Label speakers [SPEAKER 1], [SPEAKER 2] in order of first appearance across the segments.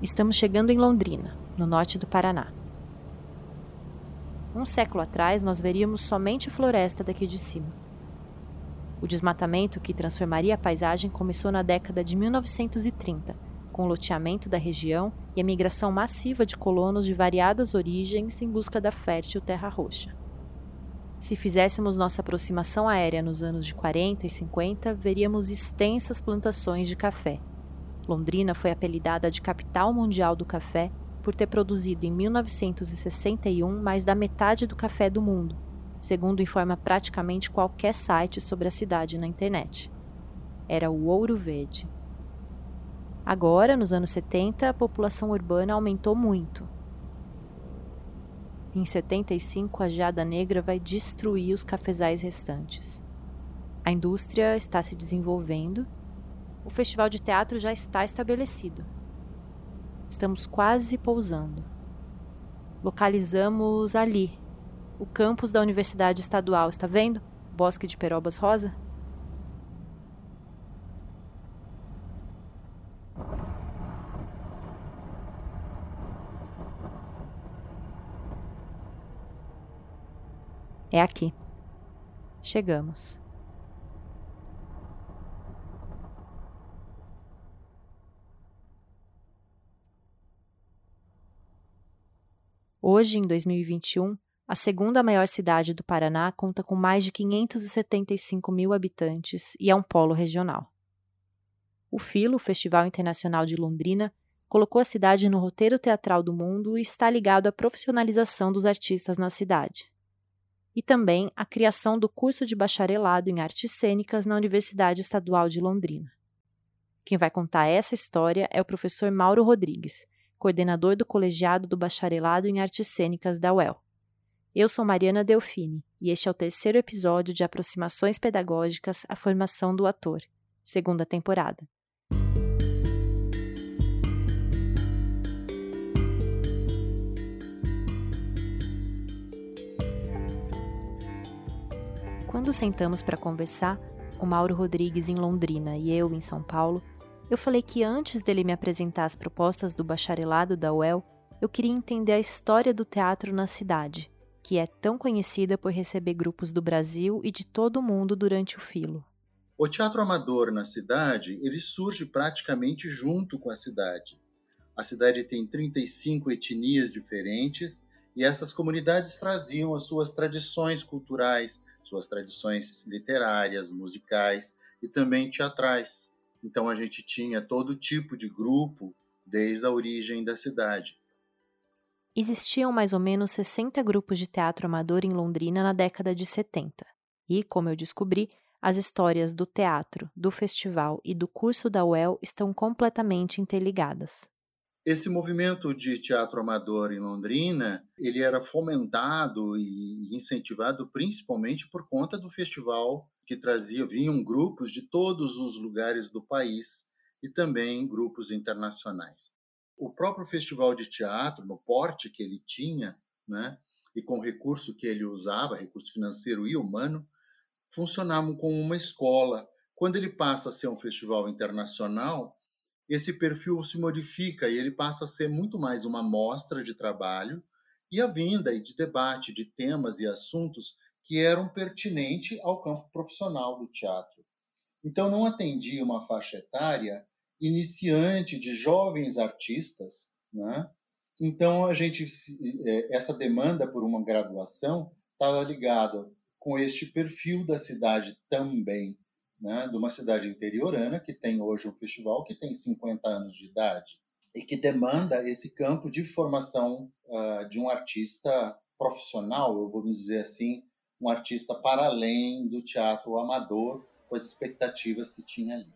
[SPEAKER 1] Estamos chegando em Londrina, no norte do Paraná. Um século atrás, nós veríamos somente floresta daqui de cima. O desmatamento que transformaria a paisagem começou na década de 1930, com o loteamento da região e a migração massiva de colonos de variadas origens em busca da fértil terra roxa. Se fizéssemos nossa aproximação aérea nos anos de 40 e 50, veríamos extensas plantações de café, Londrina foi apelidada de capital mundial do café por ter produzido em 1961 mais da metade do café do mundo, segundo informa praticamente qualquer site sobre a cidade na internet. Era o ouro verde. Agora, nos anos 70, a população urbana aumentou muito. Em 75, a geada negra vai destruir os cafezais restantes. A indústria está se desenvolvendo o festival de teatro já está estabelecido. Estamos quase pousando. Localizamos ali, o campus da Universidade Estadual, está vendo? Bosque de Perobas Rosa? É aqui. Chegamos. Hoje, em 2021, a segunda maior cidade do Paraná conta com mais de 575 mil habitantes e é um polo regional. O FILO, Festival Internacional de Londrina, colocou a cidade no roteiro teatral do mundo e está ligado à profissionalização dos artistas na cidade. E também à criação do curso de bacharelado em artes cênicas na Universidade Estadual de Londrina. Quem vai contar essa história é o professor Mauro Rodrigues, coordenador do colegiado do bacharelado em artes cênicas da UEL. Eu sou Mariana Delfini e este é o terceiro episódio de Aproximações Pedagógicas à Formação do Ator, segunda temporada. Quando sentamos para conversar, o Mauro Rodrigues em Londrina e eu em São Paulo, eu falei que antes dele me apresentar as propostas do bacharelado da UEL, eu queria entender a história do teatro na cidade, que é tão conhecida por receber grupos do Brasil e de todo o mundo durante o filo.
[SPEAKER 2] O teatro amador na cidade, ele surge praticamente junto com a cidade. A cidade tem 35 etnias diferentes e essas comunidades traziam as suas tradições culturais, suas tradições literárias, musicais e também teatrais. Então a gente tinha todo tipo de grupo desde a origem da cidade.
[SPEAKER 1] Existiam mais ou menos 60 grupos de teatro amador em Londrina na década de 70. E, como eu descobri, as histórias do teatro, do festival e do curso da UEL estão completamente interligadas.
[SPEAKER 2] Esse movimento de teatro amador em Londrina, ele era fomentado e incentivado principalmente por conta do festival que trazia, vinham grupos de todos os lugares do país e também grupos internacionais. O próprio festival de teatro, no porte que ele tinha, né, e com o recurso que ele usava, recurso financeiro e humano, funcionavam como uma escola. Quando ele passa a ser um festival internacional, esse perfil se modifica e ele passa a ser muito mais uma mostra de trabalho e a vinda e de debate de temas e assuntos que eram pertinentes ao campo profissional do teatro. Então não atendia uma faixa etária iniciante de jovens artistas, né? Então a gente é, essa demanda por uma graduação estava ligada com este perfil da cidade também, né, de uma cidade interiorana que tem hoje um festival que tem 50 anos de idade e que demanda esse campo de formação uh, de um artista profissional, eu vou dizer assim, um artista para além do teatro amador, com as expectativas que tinha ali.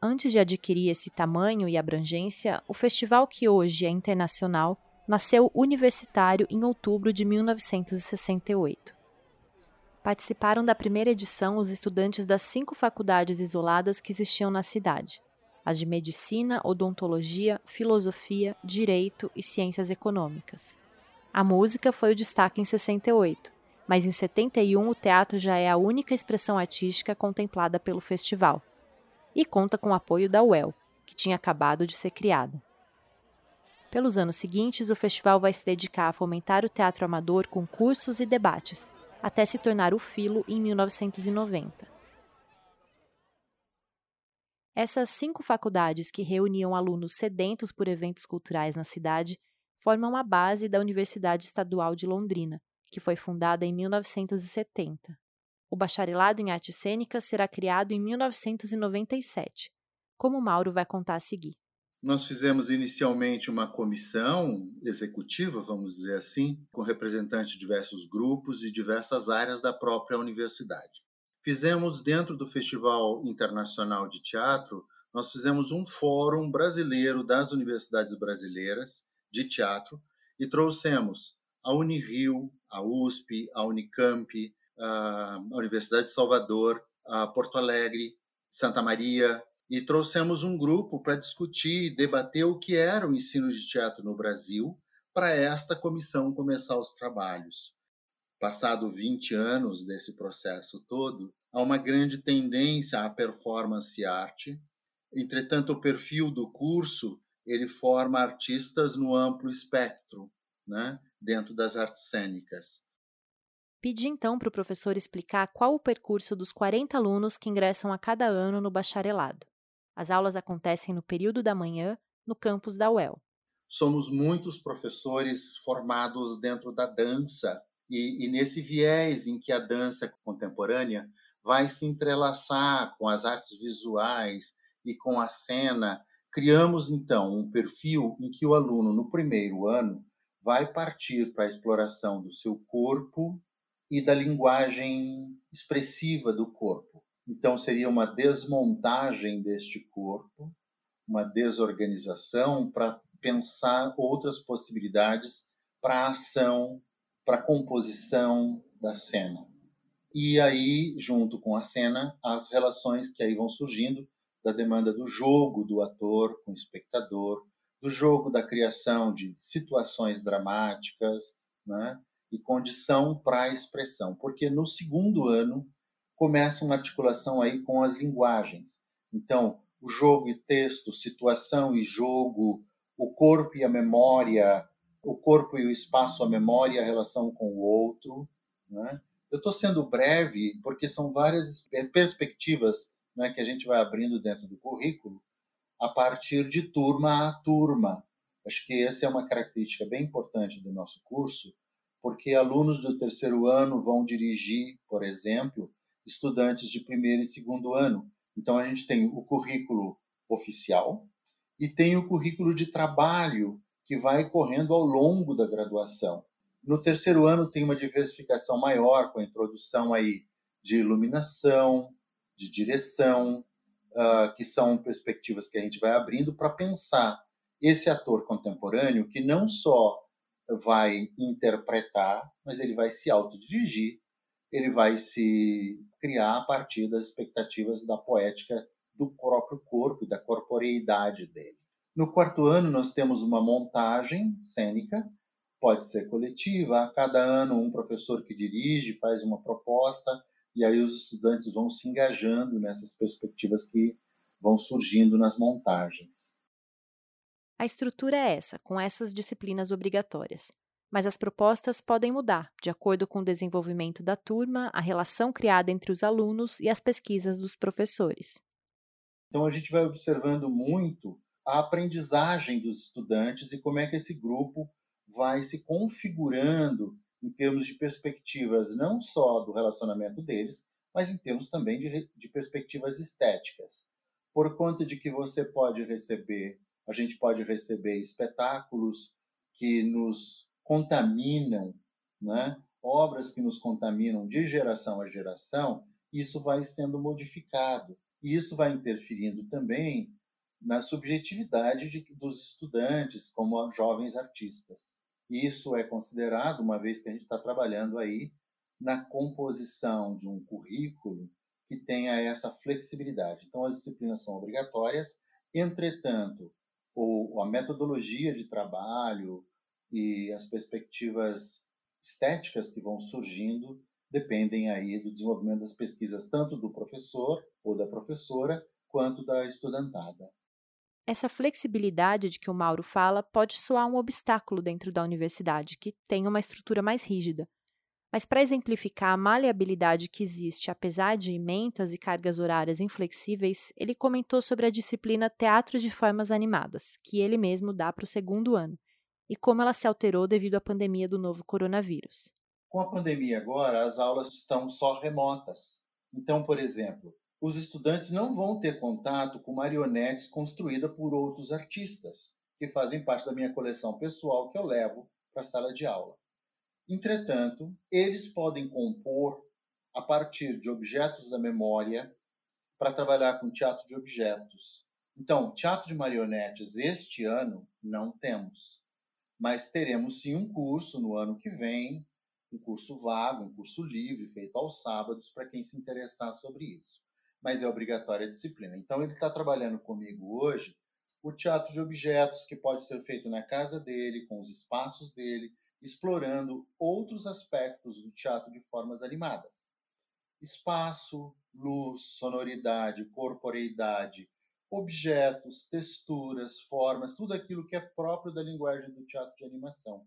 [SPEAKER 1] Antes de adquirir esse tamanho e abrangência, o festival que hoje é internacional nasceu universitário em outubro de 1968. Participaram da primeira edição os estudantes das cinco faculdades isoladas que existiam na cidade: as de Medicina, Odontologia, Filosofia, Direito e Ciências Econômicas. A música foi o destaque em 68, mas em 71 o teatro já é a única expressão artística contemplada pelo festival. E conta com o apoio da UEL, que tinha acabado de ser criada. Pelos anos seguintes, o festival vai se dedicar a fomentar o teatro amador com cursos e debates, até se tornar o Filo em 1990. Essas cinco faculdades que reuniam alunos sedentos por eventos culturais na cidade formam a base da Universidade Estadual de Londrina, que foi fundada em 1970. O bacharelado em artes cênicas será criado em 1997, como Mauro vai contar a seguir.
[SPEAKER 2] Nós fizemos inicialmente uma comissão executiva, vamos dizer assim, com representantes de diversos grupos e diversas áreas da própria universidade. Fizemos dentro do Festival Internacional de Teatro, nós fizemos um fórum brasileiro das universidades brasileiras de teatro e trouxemos a Unirio, a USP, a Unicamp, a Universidade de Salvador, a Porto Alegre, Santa Maria, e trouxemos um grupo para discutir e debater o que era o ensino de teatro no Brasil para esta comissão começar os trabalhos. Passado 20 anos desse processo todo, há uma grande tendência à performance arte. Entretanto, o perfil do curso ele forma artistas no amplo espectro, né, dentro das artes cênicas.
[SPEAKER 1] Pedi então para o professor explicar qual o percurso dos 40 alunos que ingressam a cada ano no bacharelado. As aulas acontecem no período da manhã, no campus da UEL.
[SPEAKER 2] Somos muitos professores formados dentro da dança, e, e nesse viés em que a dança contemporânea vai se entrelaçar com as artes visuais e com a cena, criamos então um perfil em que o aluno, no primeiro ano, vai partir para a exploração do seu corpo e da linguagem expressiva do corpo. Então, seria uma desmontagem deste corpo, uma desorganização para pensar outras possibilidades para a ação, para a composição da cena. E aí, junto com a cena, as relações que aí vão surgindo da demanda do jogo do ator com o espectador, do jogo da criação de situações dramáticas, né? e condição para a expressão, porque no segundo ano começa uma articulação aí com as linguagens. Então, o jogo e texto, situação e jogo, o corpo e a memória, o corpo e o espaço, a memória a relação com o outro. Né? Eu estou sendo breve porque são várias perspectivas né, que a gente vai abrindo dentro do currículo a partir de turma a turma. Acho que essa é uma característica bem importante do nosso curso, porque alunos do terceiro ano vão dirigir, por exemplo, estudantes de primeiro e segundo ano. Então, a gente tem o currículo oficial e tem o currículo de trabalho que vai correndo ao longo da graduação. No terceiro ano tem uma diversificação maior com a introdução aí de iluminação, de direção, uh, que são perspectivas que a gente vai abrindo para pensar esse ator contemporâneo que não só vai interpretar, mas ele vai se autodirigir ele vai se criar a partir das expectativas da poética do próprio corpo e da corporeidade dele. No quarto ano, nós temos uma montagem cênica, pode ser coletiva, a cada ano um professor que dirige faz uma proposta, e aí os estudantes vão se engajando nessas perspectivas que vão surgindo nas montagens.
[SPEAKER 1] A estrutura é essa, com essas disciplinas obrigatórias mas as propostas podem mudar de acordo com o desenvolvimento da turma, a relação criada entre os alunos e as pesquisas dos professores.
[SPEAKER 2] Então a gente vai observando muito a aprendizagem dos estudantes e como é que esse grupo vai se configurando em termos de perspectivas não só do relacionamento deles, mas em termos também de, de perspectivas estéticas. Por conta de que você pode receber, a gente pode receber espetáculos que nos contaminam, né? obras que nos contaminam de geração a geração, isso vai sendo modificado. E isso vai interferindo também na subjetividade de, dos estudantes como jovens artistas. Isso é considerado, uma vez que a gente está trabalhando aí na composição de um currículo que tenha essa flexibilidade. Então, as disciplinas são obrigatórias, entretanto, ou a metodologia de trabalho, e as perspectivas estéticas que vão surgindo dependem aí do desenvolvimento das pesquisas tanto do professor ou da professora quanto da estudantada.
[SPEAKER 1] Essa flexibilidade de que o Mauro fala pode soar um obstáculo dentro da universidade, que tem uma estrutura mais rígida. Mas para exemplificar a maleabilidade que existe apesar de ementas e cargas horárias inflexíveis, ele comentou sobre a disciplina Teatro de Formas Animadas, que ele mesmo dá para o segundo ano, e como ela se alterou devido à pandemia do novo coronavírus.
[SPEAKER 2] Com a pandemia agora, as aulas estão só remotas. Então, por exemplo, os estudantes não vão ter contato com marionetes construídas por outros artistas, que fazem parte da minha coleção pessoal que eu levo para a sala de aula. Entretanto, eles podem compor a partir de objetos da memória para trabalhar com teatro de objetos. Então, teatro de marionetes este ano não temos, mas teremos sim um curso no ano que vem, um curso vago, um curso livre, feito aos sábados, para quem se interessar sobre isso mas é obrigatória a disciplina. Então, ele está trabalhando comigo hoje o teatro de objetos, que pode ser feito na casa dele, com os espaços dele, explorando outros aspectos do teatro de formas animadas. Espaço, luz, sonoridade, corporeidade, objetos, texturas, formas, tudo aquilo que é próprio da linguagem do teatro de animação.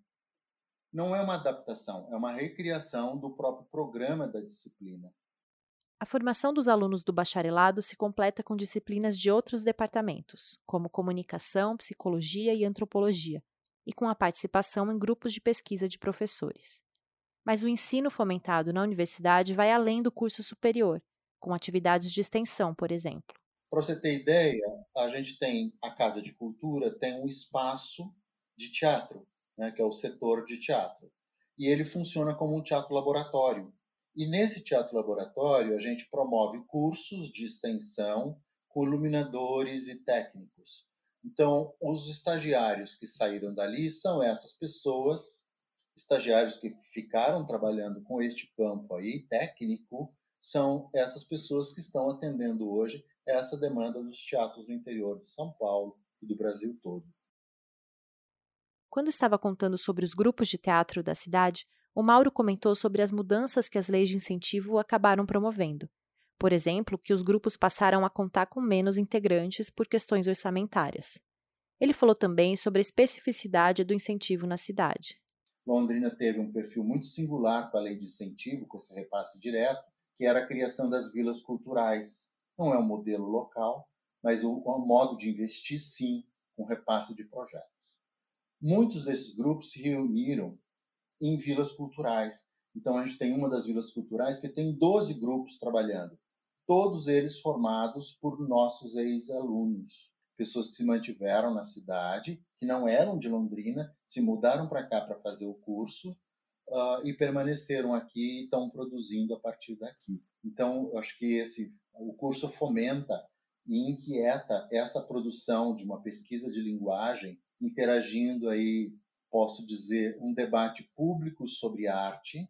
[SPEAKER 2] Não é uma adaptação, é uma recriação do próprio programa da disciplina.
[SPEAKER 1] A formação dos alunos do bacharelado se completa com disciplinas de outros departamentos, como comunicação, psicologia e antropologia, e com a participação em grupos de pesquisa de professores. Mas o ensino fomentado na universidade vai além do curso superior, com atividades de extensão, por exemplo.
[SPEAKER 2] Para você ter ideia, a gente tem a Casa de Cultura, tem um espaço de teatro, né, que é o setor de teatro. E ele funciona como um teatro laboratório. E nesse teatro laboratório, a gente promove cursos de extensão com iluminadores e técnicos. Então, os estagiários que saíram dali são essas pessoas, estagiários que ficaram trabalhando com este campo aí, técnico, são essas pessoas que estão atendendo hoje essa demanda dos teatros do interior de São Paulo e do Brasil todo.
[SPEAKER 1] Quando estava contando sobre os grupos de teatro da cidade, o Mauro comentou sobre as mudanças que as leis de incentivo acabaram promovendo. Por exemplo, que os grupos passaram a contar com menos integrantes por questões orçamentárias. Ele falou também sobre a especificidade do incentivo na cidade.
[SPEAKER 2] Londrina teve um perfil muito singular com a lei de incentivo, com esse repasse direto, que era a criação das vilas culturais. Não é um modelo local, mas o, o modo de investir, sim, com repasse de projetos. Muitos desses grupos se reuniram em vilas culturais. Então, a gente tem uma das vilas culturais que tem 12 grupos trabalhando, todos eles formados por nossos ex-alunos, pessoas que se mantiveram na cidade, que não eram de Londrina, se mudaram para cá para fazer o curso uh, e permaneceram aqui e estão produzindo a partir daqui. Então, acho que esse o curso fomenta e inquieta essa produção de uma pesquisa de linguagem, interagindo aí posso dizer, um debate público sobre arte,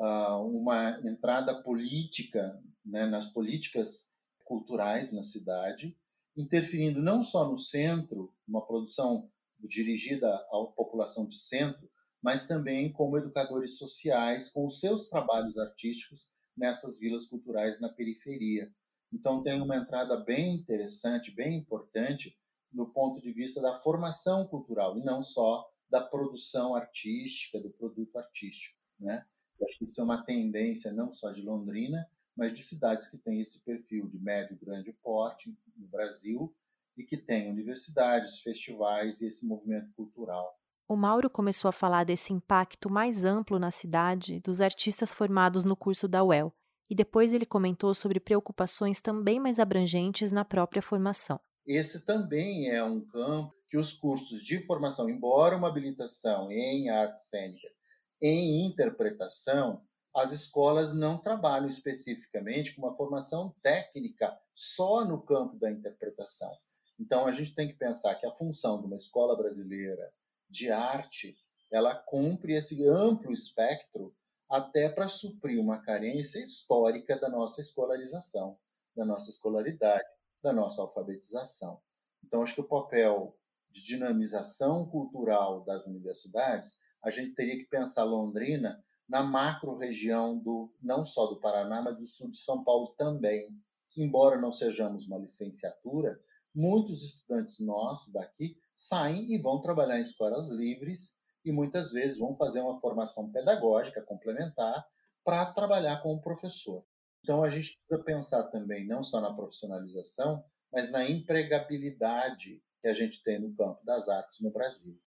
[SPEAKER 2] ah, uma entrada política né, nas políticas culturais na cidade, interferindo não só no centro, uma produção dirigida à população de centro, mas também como educadores sociais com os seus trabalhos artísticos nessas vilas culturais na periferia. Então tem uma entrada bem interessante, bem importante no ponto de vista da formação cultural e não só da produção artística, do produto artístico. Né? Eu acho que isso é uma tendência não só de Londrina, mas de cidades que têm esse perfil de médio grande porte no Brasil e que têm universidades, festivais e esse movimento cultural.
[SPEAKER 1] O Mauro começou a falar desse impacto mais amplo na cidade dos artistas formados no curso da UEL, e depois ele comentou sobre preocupações também mais abrangentes na própria formação.
[SPEAKER 2] Esse também é um campo que os cursos de formação, embora uma habilitação em artes cênicas, em interpretação, as escolas não trabalham especificamente com uma formação técnica só no campo da interpretação. Então a gente tem que pensar que a função de uma escola brasileira de arte, ela cumpre esse amplo espectro até para suprir uma carência histórica da nossa escolarização, da nossa escolaridade da nossa alfabetização. Então, acho que o papel de dinamização cultural das universidades, a gente teria que pensar Londrina na macro-região do não só do Paraná, mas do sul de São Paulo também. Embora não sejamos uma licenciatura, muitos estudantes nossos daqui saem e vão trabalhar em escolas livres e muitas vezes vão fazer uma formação pedagógica complementar para trabalhar como professor. Então a gente precisa pensar também não só na profissionalização, mas na empregabilidade que a gente tem no campo das artes no Brasil.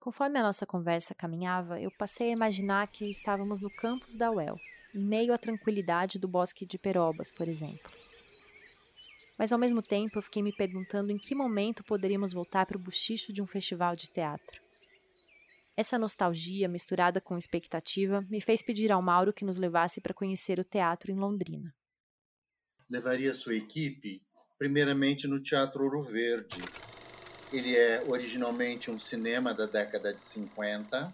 [SPEAKER 1] Conforme a nossa conversa caminhava, eu passei a imaginar que estávamos no campus da UEL, em meio à tranquilidade do bosque de Perobas, por exemplo. Mas ao mesmo tempo eu fiquei me perguntando em que momento poderíamos voltar para o buchicho de um festival de teatro. Essa nostalgia, misturada com expectativa, me fez pedir ao Mauro que nos levasse para conhecer o teatro em Londrina.
[SPEAKER 2] Levaria sua equipe, primeiramente no Teatro Ouro Verde. Ele é originalmente um cinema da década de 50.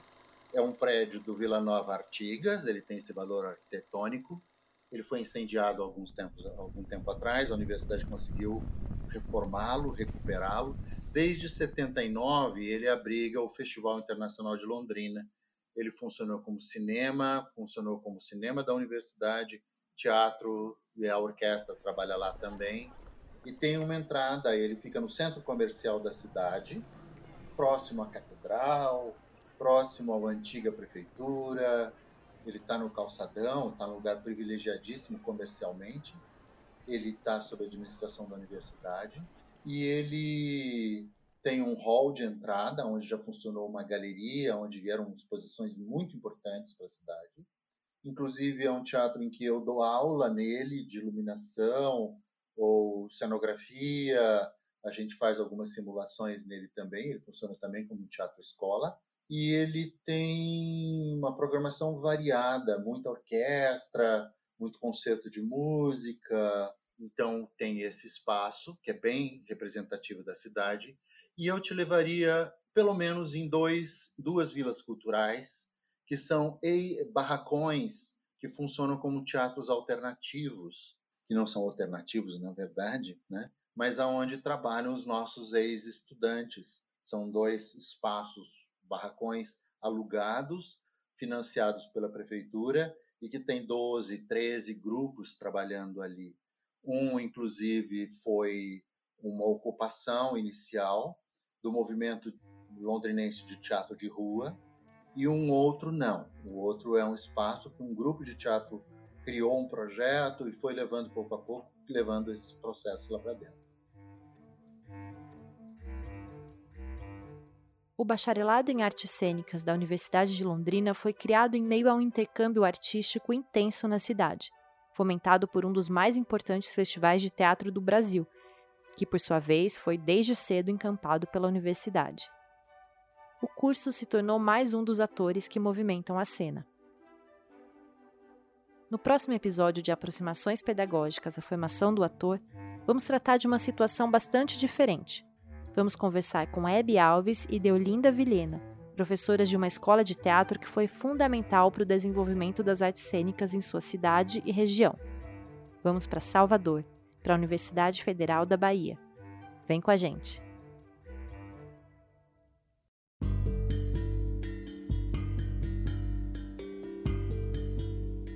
[SPEAKER 2] É um prédio do Vila Nova Artigas, ele tem esse valor arquitetônico. Ele foi incendiado alguns tempos, algum tempo atrás, a universidade conseguiu reformá-lo, recuperá-lo Desde 79, ele abriga o Festival Internacional de Londrina. Ele funcionou como cinema, funcionou como cinema da universidade, teatro e a orquestra trabalha lá também. E tem uma entrada, ele fica no centro comercial da cidade, próximo à catedral, próximo à antiga prefeitura. Ele está no calçadão, está num lugar privilegiadíssimo comercialmente. Ele está sob a administração da universidade e ele tem um hall de entrada, onde já funcionou uma galeria, onde vieram exposições muito importantes para a cidade. Inclusive, é um teatro em que eu dou aula nele de iluminação ou cenografia. A gente faz algumas simulações nele também. Ele funciona também como um teatro-escola. E ele tem uma programação variada, muita orquestra, muito concerto de música, então, tem esse espaço, que é bem representativo da cidade, e eu te levaria, pelo menos, em dois, duas vilas culturais, que são barracões que funcionam como teatros alternativos, que não são alternativos, na verdade, né? mas aonde trabalham os nossos ex-estudantes. São dois espaços, barracões alugados, financiados pela prefeitura, e que tem 12, 13 grupos trabalhando ali. Um, inclusive, foi uma ocupação inicial do movimento londrinense de teatro de rua, e um outro não. O outro é um espaço que um grupo de teatro criou um projeto e foi levando pouco a pouco, levando esses processos lá para dentro.
[SPEAKER 1] O bacharelado em artes cênicas da Universidade de Londrina foi criado em meio a um intercâmbio artístico intenso na cidade fomentado por um dos mais importantes festivais de teatro do Brasil, que por sua vez foi desde cedo encampado pela universidade. O curso se tornou mais um dos atores que movimentam a cena. No próximo episódio de Aproximações Pedagógicas à Formação do Ator, vamos tratar de uma situação bastante diferente. Vamos conversar com Hebe Alves e Deolinda Vilhena, professoras de uma escola de teatro que foi fundamental para o desenvolvimento das artes cênicas em sua cidade e região. Vamos para Salvador, para a Universidade Federal da Bahia. Vem com a gente!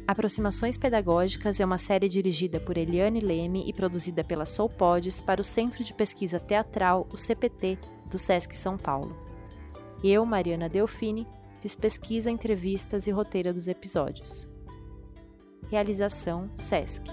[SPEAKER 1] Aproximações Pedagógicas é uma série dirigida por Eliane Leme e produzida pela Soulpods para o Centro de Pesquisa Teatral, o CPT, do SESC São Paulo. Eu, Mariana Delfini, fiz pesquisa, entrevistas e roteiro dos episódios. Realização SESC.